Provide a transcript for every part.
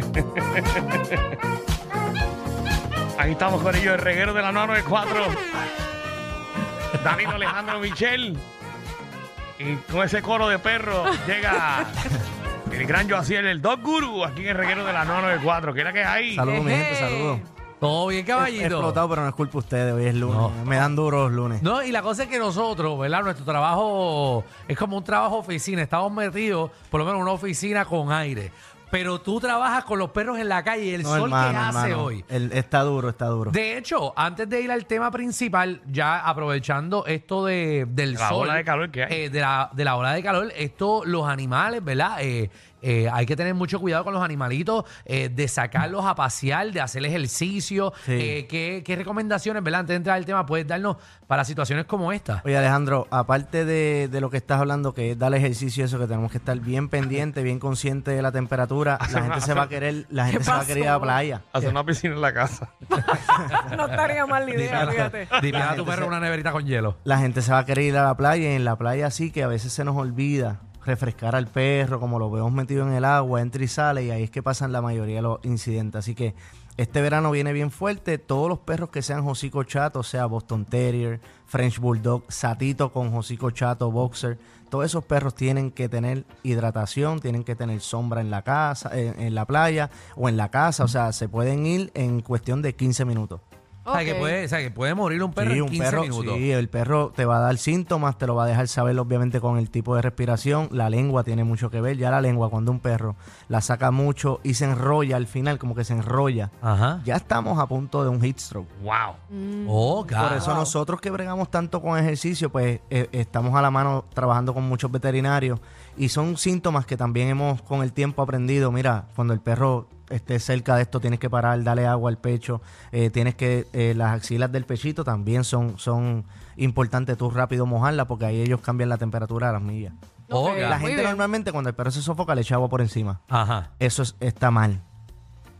Ahí estamos con ellos, el reguero de la 994. Danilo Alejandro Michel. Y con ese coro de perros llega el gran Joaciel, el Dog Guru, aquí en el reguero de la 994. ¿Qué es la que hay? Saludos, mi gente, saludos. Todo bien, He caballito. explotado, pero no es culpa de ustedes. Hoy es lunes. No. Me dan duros los lunes. No, y la cosa es que nosotros, ¿verdad? Nuestro trabajo es como un trabajo oficina. Estamos metidos, por lo menos, en una oficina con aire. Pero tú trabajas con los perros en la calle y el No, sol hermano, que hace hermano. hoy. El- está duro, está duro. De hecho, antes de ir al tema principal, ya aprovechando esto de, del La sol, ola de calor que hay. eh, de, la, de la ola de calor, esto, los animales, ¿verdad? Eh, eh, hay que tener mucho cuidado con los animalitos, eh, de sacarlos a pasear, de hacer ejercicio. Sí. Eh, ¿qué, qué recomendaciones, ¿verdad? Antes de entrar al tema, puedes darnos para situaciones como esta? Oye, Alejandro, aparte de, de lo que estás hablando, que es dar ejercicio, eso que tenemos que estar bien pendiente, bien consciente de la temperatura, la gente se va a querer, la gente se va a querer ir a la playa. Hacer una piscina en la casa. No estaría mal la idea, fíjate. Dime a tu perro se- una neverita con hielo. La gente se va a querer ir a la playa y en la playa sí que a veces se nos olvida refrescar al perro, como lo vemos metido en el agua, entra y sale, y ahí es que pasan la mayoría de los incidentes. Así que este verano viene bien fuerte. Todos los perros que sean hocico chato, sea Boston Terrier, French Bulldog, Satito con hocico chato, Boxer, todos esos perros tienen que tener hidratación, tienen que tener sombra en la casa, en, en la playa o en la casa. O sea, se pueden ir en cuestión de 15 minutos. O, sea, que puede, o sea, que puede morir un perro Sí, en un 15 perro, minutos. sí, el perro te va a dar síntomas, te lo va a dejar saber obviamente con el tipo de respiración. La lengua tiene mucho que ver. Ya la lengua, cuando un perro la saca mucho y se enrolla al final, como que se enrolla, Ajá. ya estamos a punto de un heat stroke. ¡Wow! Oh, Por eso nosotros que bregamos tanto con ejercicio, pues eh, estamos a la mano trabajando con muchos veterinarios y son síntomas que también hemos con el tiempo aprendido. Mira, cuando el perro esté cerca de esto, tienes que parar, darle agua al pecho, eh, tienes que, eh, las axilas del pechito también son, son importantes tú rápido mojarlas porque ahí ellos cambian la temperatura a las millas. Ok, God. La gente normalmente cuando el perro se sofoca le echa agua por encima. Ajá. Eso es- está mal.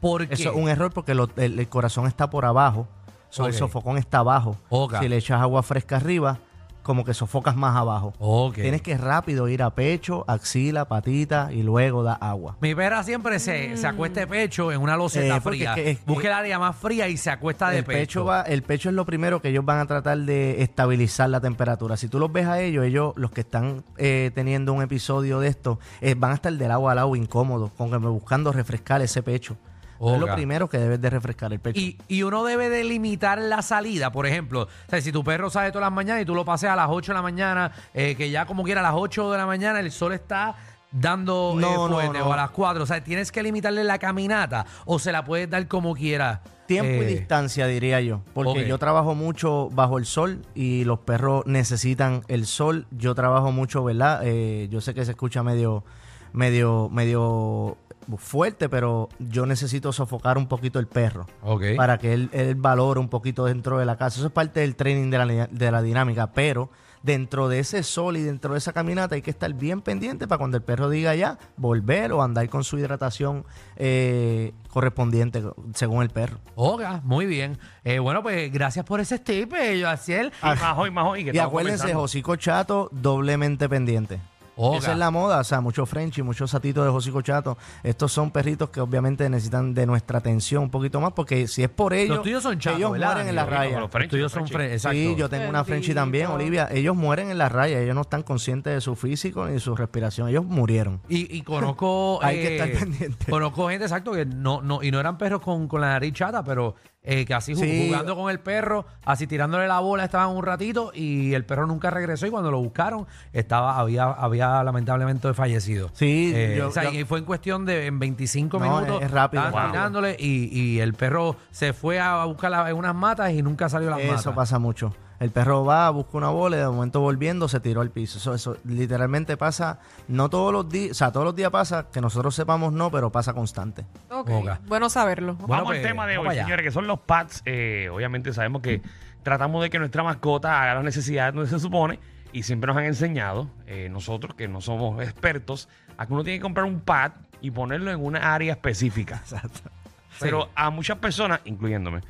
¿Por qué? Eso es un error porque lo- el, el corazón está por abajo. so, El sofocón está abajo. Ok. Si le echas agua fresca arriba, como que sofocas más abajo. Ok. Tienes que rápido ir a pecho, axila, patita y luego da agua. Mi perra siempre se, se acuesta de pecho en una loseta Eh, porque fría. es que- es- Busca el área más fría y se acuesta de El pecho, va, el pecho es lo primero que ellos van a tratar de estabilizar la temperatura. Si tú los ves a ellos, ellos, los que están eh, teniendo un episodio de esto, eh, van a estar del agua al agua incómodos, con que buscando refrescar ese pecho. Es lo primero que debes de refrescar el pecho. Y, y uno debe de limitar la salida, por ejemplo. O sea, si tu perro sale todas las mañanas y tú lo pases a las 8 de la mañana, eh, que ya como quiera a las 8 de la mañana el sol está dando eh, No, no, fuerte, no. o a las 4. O sea, tienes que limitarle la caminata o se la puedes dar como quiera. Tiempo y Eh, distancia, diría yo. Porque yo trabajo mucho bajo el sol y los perros necesitan el sol. Yo trabajo mucho, ¿verdad? Eh, yo sé que se escucha medio, medio, medio fuerte, pero yo necesito sofocar un poquito el perro. Ok. Para que él, él valore un poquito dentro de la casa. Eso es parte del training de la, de la dinámica. Pero dentro de ese sol y dentro de esa caminata hay que estar bien pendiente para cuando el perro diga ya, volver o andar con su hidratación eh, correspondiente según el perro. Oga, muy bien. Eh, bueno, pues gracias por ese tip, eh, Yoaciel. Y hoy. que Y estamos acuérdense. Josico Chato, doblemente pendiente. Oga. Esa es la moda, o sea, muchos French y muchos satitos de Josico Chato. Estos son perritos que obviamente necesitan de nuestra atención un poquito más, porque si es por ellos, Los tuyos son chatos, ellos ¿verdad, mueren en la raya. Los tuyos son Frenchies. fre- exacto. Sí, yo tengo una Frenchie también. Olivia. Ellos mueren en la raya, ellos no están conscientes de su físico ni de su respiración, ellos murieron. Y, y conozco. Hay que eh, estar pendiente. Conozco gente, exacto, que no, no, y no eran perros con, con la nariz chata, pero eh, que así ju- Sí. jugando con el perro, así tirándole la bola, estaban un ratito y el perro nunca regresó. Y cuando lo buscaron, estaba, había, había lamentablemente fallecido. Sí, Eh, yo- o sea, yo- y fue en cuestión de en 25 No, minutos. es rápido, estaban tirándole y, y el perro se fue a buscar la- en unas matas y nunca salió de las matas. Eso pasa mucho. El perro va, busca una bola y de momento volviendo se tiró al piso. Eso, eso literalmente pasa, no todos los días, o sea, todos los días pasa, que nosotros sepamos no, pero pasa constante. Ok. Bueno saberlo. Bueno, Vamos pues, al tema de vamos hoy, allá. señores, que son los pads. Eh, obviamente sabemos que tratamos de que nuestra mascota haga las necesidades donde se supone y siempre nos han enseñado, eh, nosotros que no somos expertos, a que uno tiene que comprar un pad y ponerlo en una área específica. Exacto. Pero a muchas personas, incluyéndome,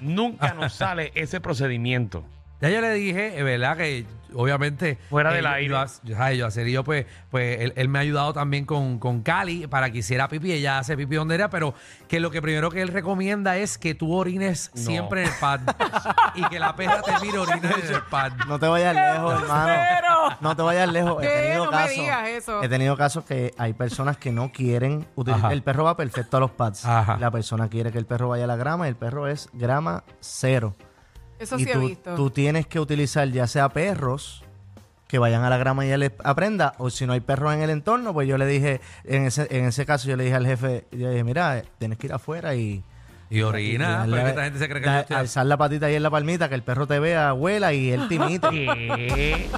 nunca nos sale ese procedimiento. Ya yo le dije, eh, ¿verdad? Que obviamente. Fuera del yo- aire. Yo, yo, ay, yo, hacer- yo, pues, pues él, él me ha ayudado también con, con Cali para que hiciera pipí. Ella hace pipí donde era, pero que lo que primero que él recomienda es que tú orines No. siempre en el pad. y que la perra te mire orinar en el pad. No te vayas lejos, hermano. No te vayas lejos. He tenido No me casos. digas eso. He tenido casos que hay personas que no quieren utilizar. Ajá. El perro va perfecto a los pads. Ajá. La persona quiere que el perro vaya a la grama y el perro es grama cero. Eso y sí he tú, visto. tú tienes que utilizar ya sea perros que vayan a la grama y él aprenda, o si no hay perros en el entorno, pues yo le dije, en ese, en ese caso yo le dije al jefe, yo le dije, mira, tienes que ir afuera y... Y orina. y Porque darle- esta gente se cree que da- yo estoy alzar la patita ahí en la palmita, que el perro te vea, huela y él te imite. ¿Qué?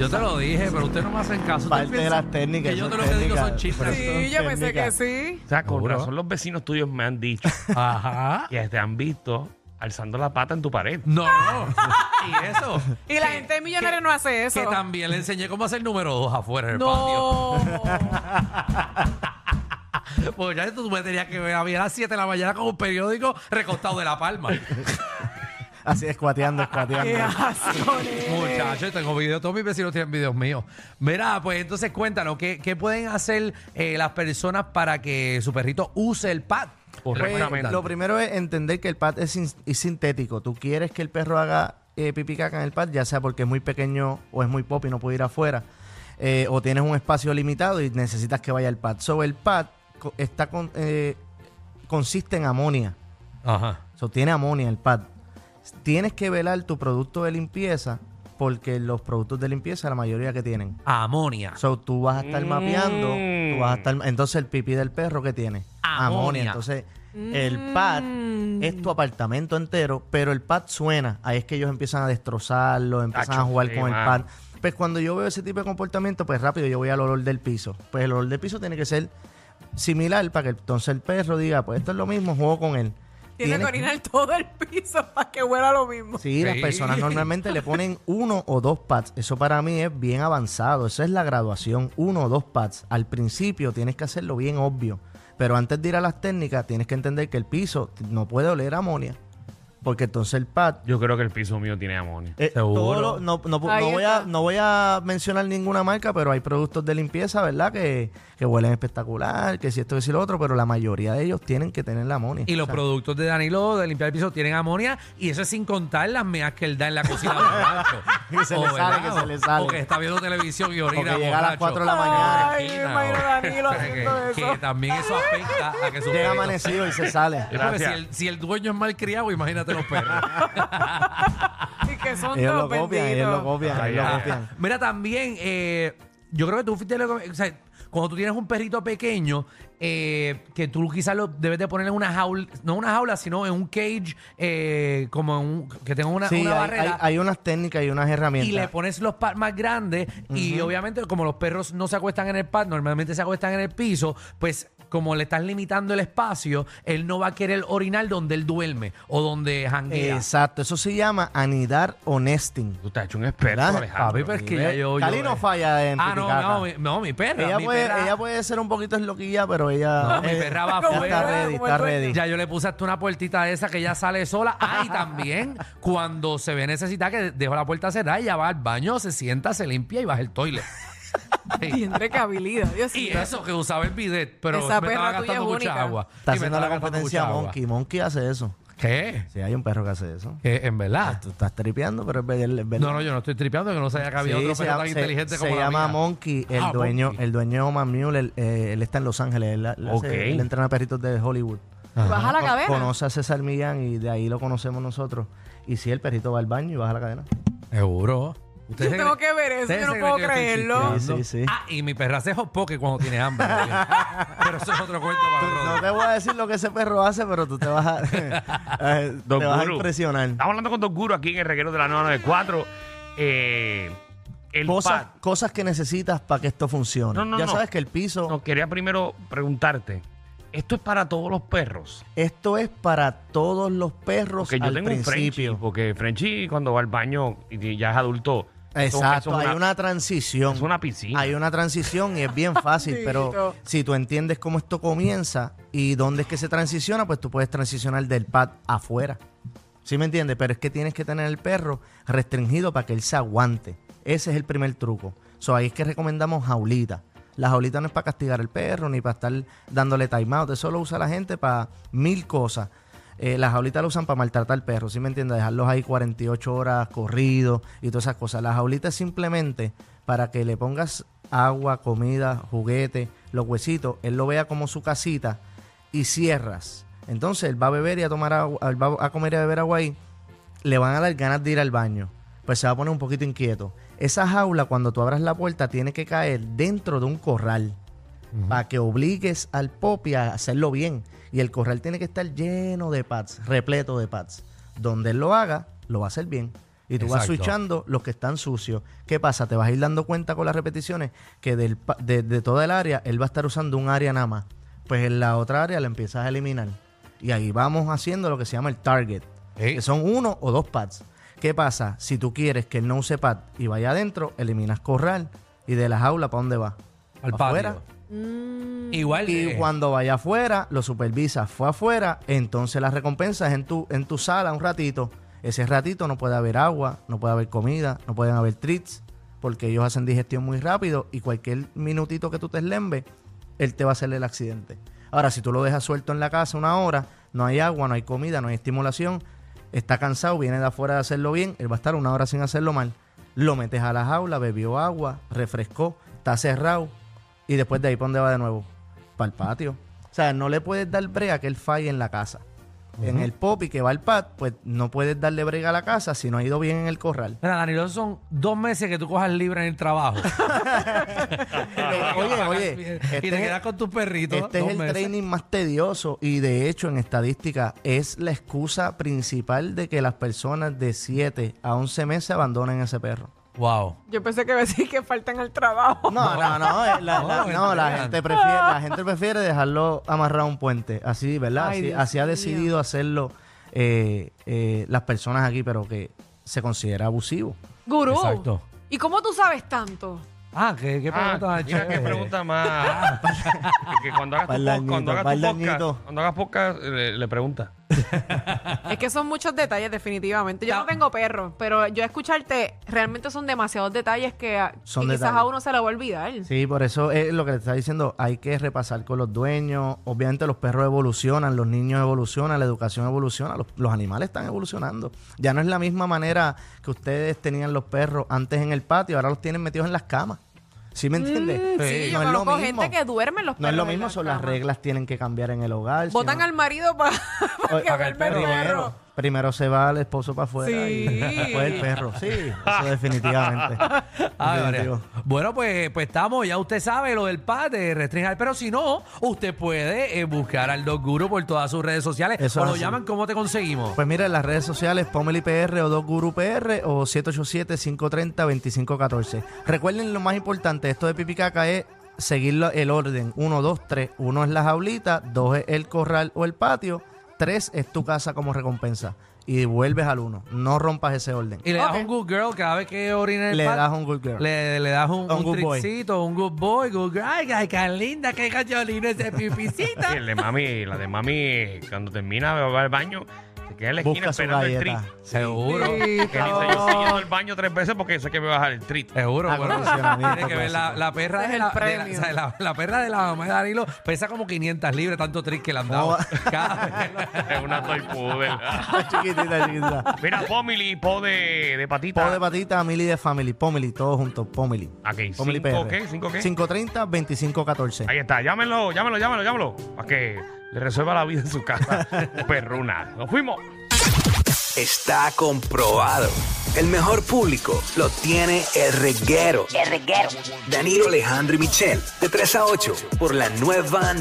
Yo te lo dije, pero usted no me hacen caso. Parte de las técnicas. Que yo te lo que digo son chistes. Sí, son yo pensé que sí. O sea, con razón los vecinos tuyos me han dicho Ajá. que te han visto alzando la pata en tu pared. No, no. y eso. Y la gente millonaria no hace eso. Que también le enseñé cómo hacer número dos afuera en el patio. No. Pues ya tú me tenías que ver a mí a las 7 de la mañana con un periódico recostado de la palma. Así, escuateando, escuateando. Muchachos, tengo videos, todos mis vecinos tienen videos míos. Mira, pues entonces cuéntanos, ¿qué, qué pueden hacer eh, las personas para que su perrito use el pad? Correctamente. Pues, lo primero es entender que el pad es, sin- es sintético. Tú quieres que el perro haga eh, pipí caca en el pad, ya sea porque es muy pequeño o es muy pop y no puede ir afuera, eh, o tienes un espacio limitado y necesitas que vaya al pad. So, el pad co- está con- eh, consiste en amonia. Ajá. So, tiene amonia el pad. Tienes que velar tu producto de limpieza porque los productos de limpieza, la mayoría que tienen. Amonia. So, tú vas a estar Mm. mapeando, tú vas a estar, entonces el pipí del perro que tiene Amonia. Entonces, el pad es tu apartamento entero, pero el pad suena. Ahí es que ellos empiezan a destrozarlo, empiezan Tacho, a jugar sí, con el mano. pad. Pues cuando yo veo ese tipo de comportamiento, pues rápido yo voy al olor del piso. Pues el olor del piso tiene que ser similar para que entonces el perro diga, pues esto es lo mismo, juego con él. Tiene que orinar todo el piso para que huela lo mismo. Sí, las personas normalmente le ponen uno o dos pads. Eso para mí es bien avanzado. Eso es la graduación, uno o dos pads. Al principio tienes que hacerlo bien obvio. Pero antes de ir a las técnicas, tienes que entender que el piso no puede oler a amonia. Porque entonces el pad... Yo creo que el piso mío tiene amonio. eh, Seguro. todo lo- no, no- no Ahí voy a, está. no voy a mencionar ninguna marca, pero hay productos de limpieza, ¿verdad? Que, que huelen espectacular, que si esto, que si lo otro, pero la mayoría de ellos tienen que tener la amonia. Y los O sea, productos de Danilo de limpiar el piso tienen amonia y eso es sin contar las meas que él da en la cocina borracho. Que se le O, sale, ¿verdad? que se le sale. O que está viendo televisión y orina que llega a las borracho. 4 de la mañana. Ay, me imagino a Danilo Que- haciendo que, eso. que también eso afecta a que su Llega amanecido y se sale. Gracias. si el, si el dueño es mal criado, imagínate los perros. Y que son Ellos lo todos copian, ellos lo copian, ellos lo copian. Mira, también, eh, yo creo que tú fuiste, lo que- o sea, cuando tú tienes un perrito pequeño, eh, que tú quizás lo debes de poner en una jaula, no una jaula, sino en un cage, eh, como en un, que tenga una, Sí, una hay, barrera. hay- hay unas técnicas y unas herramientas. Y le pones los pads más grandes y obviamente como los perros no se acuestan en el pad, normalmente se acuestan en el piso, pues como le estás limitando el espacio, él no va a querer orinar donde él duerme o donde janguea. Exacto, eso se llama anidar o nesting. Tú te has hecho un experto, ¿Verdad? Alejandro. Papi, pero es que ya yo... yo- Cali no falla en Ah, no, no, mi, no, mi perra. ella, mi puede, perra- ella puede ser un poquito esloquilla, pero ella... No, mi eh, perra va ya afuera. Está ready, está ready. Ya yo le puse hasta una puertita esa que ella sale sola. Ah, y también cuando se ve necesidad que dejo la puerta cerrada, ella va al baño, se sienta, se limpia y baja el toilet. Sí. Habilidad, Dios Y mío. eso que usaba el bidet, pero Esa me perra estaba tuya gastando es mucha única. agua. Está Y me haciendo estaba la gastando competencia a mucha agua. Monkey. Monkey hace eso. ¿Qué? Sí, hay un perro que hace eso. ¿Qué? ¿En verdad? Tú estás tripeando, pero es verdad. es verdad. No, no, yo no estoy tripeando, que no sabía que había Sí, otro se perro llama, tan se- inteligente se como la llama mía. Monkey, el Ah, dueño, Monkey. el dueño de Oman Mule, él, eh, él está en Los Ángeles, él, él hace- Ok. él entrena perritos de Hollywood. Baja la Con- cadena. Conoce a César Millán y de ahí lo conocemos nosotros. Y si el perrito va al baño y baja la cadena. Seguro. Yo tengo que ver eso, yo no puedo creerlo. Sí, sí, sí. Ah, y mi perra hace hot cuando tiene hambre. Pero eso es otro cuento para otro No día. te voy a decir lo que ese perro hace, pero tú te vas a, eh, Don te vas a Guru. impresionar. Estamos hablando con Don Guru aquí en el reguero de la 994. Eh, el Cosas, cosas que necesitas para que esto funcione. No, no, ya no. sabes que el piso, No, quería primero preguntarte. ¿Esto es para todos los perros? esto es para todos los perros Porque yo al tengo un Frenchie. principio. Porque Frenchie cuando va al baño y ya es adulto. Exacto, hay una transición. Es una piscina. Hay una transición y es bien fácil, pero si tú entiendes cómo esto comienza y dónde es que se transiciona, pues tú puedes transicionar del pad afuera. ¿Sí me entiendes? Pero es que tienes que tener el perro restringido para que él se aguante. Ese es el primer truco. So, ahí es que recomendamos jaulita. La jaulita no es para castigar al perro ni para estar dándole time out. Eso lo usa la gente para mil cosas. Eh, las jaulitas lo usan para maltratar al perro, ¿sí me entiendes? Dejarlos ahí 48 horas corridos y todas esas cosas. La jaulita es simplemente para que le pongas agua, comida, juguete, los huesitos, él lo vea como su casita y cierras. Entonces él va a beber y a tomar agua, él va a comer y a beber agua ahí, le van a dar ganas de ir al baño. Pues se va a poner un poquito inquieto. Esa jaula, cuando tú abras la puerta, tiene que caer dentro de un corral para que obligues al popi a hacerlo bien. Y el corral tiene que estar lleno de pads, repleto de pads. Donde él lo haga, lo va a hacer bien. Y tú vas switchando los que están sucios. ¿Qué pasa? Te vas a ir dando cuenta con las repeticiones que del, de, de toda el área, él va a estar usando un área nada más. Pues en la otra área la empiezas a eliminar. Y ahí vamos haciendo lo que se llama el target. Que son uno o dos pads. ¿Qué pasa? Si tú quieres que él no use pad y vaya adentro, eliminas corral. Y de la jaula, ¿para dónde va? Al ¿Pa' patio. afuera? Igual. Y eh, cuando vaya afuera, lo supervisas, fue afuera, entonces la recompensa es en tu, en tu sala un ratito. Ese ratito no puede haber agua, no puede haber comida, no pueden haber treats, porque ellos hacen digestión muy rápido y cualquier minutito que tú te eslembe, él te va a hacer el accidente. Ahora, si tú lo dejas suelto en la casa una hora, no hay agua, no hay comida, no hay estimulación, está cansado, viene de afuera de hacerlo bien, él va a estar una hora sin hacerlo mal. Lo metes a la jaula, bebió agua, refrescó, está cerrado y después de ahí, ¿para dónde va de nuevo? Para el patio. O sea, no le puedes dar brega que él falle en la casa. En el pop y que va al pat, pues no puedes darle brega a la casa si no ha ido bien en el corral. Mira, Danilo, esos son dos meses que tú cojas libre en el trabajo. oye, oye, y este te es- quedas con tus perritos. Este es el meses. training más tedioso y de hecho en estadística es la excusa principal de que las personas de 7 a 11 meses abandonen ese perro. Wow. Yo pensé que iba a decir que faltan al trabajo. No, no, no, eh, la, No, la- no, gente prefiere, la gente prefiere dejarlo amarrado a un puente, así, ¿verdad? Ay, Así, Dios así ha decidido hacerlo eh, eh, las personas aquí, pero que se considera abusivo. Gurú. Exacto. ¿Y cómo tú sabes tanto? Ah, qué, qué pregunta Ah, más mira qué chévere. pregunta más. que cuando hagas tu dañito, cuando hagas tu podcast, dañito. cuando hagas podcast, le, le pregunta. Es que son muchos detalles, definitivamente. Yo Ta- no tengo perro, pero yo escucharte, realmente son demasiados detalles que, ah, Son que quizás detalles. a uno se le va a olvidar. Sí, por eso es lo que te está diciendo, hay que repasar con los dueños. Obviamente los perros evolucionan, los niños evolucionan, la educación evoluciona, los, los animales están evolucionando. Ya no es la misma manera que ustedes tenían los perros antes en el patio, ahora los tienen metidos en las camas. ¿Sí me entiendes? Mm, sí, yo no es lo conozco mismo. gente que duerme en los No es lo mismo, la son las reglas tienen que cambiar en el hogar. Si no- al marido para que para el duerme el perro. Primero se va el esposo para afuera Sí. y después el perro. Sí, eso definitivamente. Definitivo. Bueno, pues, pues estamos, ya usted sabe lo del pad de restringir, pero si no, usted puede eh, buscar al Dog Guru por todas sus redes sociales Eso o lo así. llaman, ¿cómo te conseguimos? Pues mira, en las redes sociales, Pomeli PR o Dos Guru PR o 787-530-2514. Recuerden lo más importante, esto de Pipicaca es seguir el orden. 1, 2, 3. Uno es la jaulita, dos es el corral o el patio, tres es tu casa como recompensa. Y vuelves al uno. No rompas ese orden. Y le das Ok. un good girl cada vez que orina el Le pad. das un good girl. Le, le das un, Un un, good boy. tricito, un good boy, good girl. Ay, ay, qué linda, qué cacholino ese pipicito. El de mami, la de mami, cuando termina de va al baño, se queda en la esquina Busca su esperando el galleta. treat. Seguro. Que dice, yo estoy yendo al baño tres veces porque sé que me va a bajar el treat. Seguro, bueno. Tiene que ver la, la perra de es la, el de la- premio. o sea, la- la perra de la mamá de Danilo pesa como 500 libras, tanto trick que le han dado. Oh. Cada vez. Es una toy poodle. chiquitita, chiquitita. Mira, Pomili, po de, de patita. Po de patita, Mili de Family, Pomeli, todos juntos, Pomeli. Aquí, Pomeli ¿cinco PR. qué? ¿Cinco qué? 530 2514. Ahí está, llámenlo, llámenlo, llámenlo, llámenlo. Para que le resuelva la vida en su casa. Perruna. Nos fuimos. Está comprobado. El mejor público lo tiene el reguero. El reguero. Danilo Alejandro y Michel, de 3 a 8, por la nueva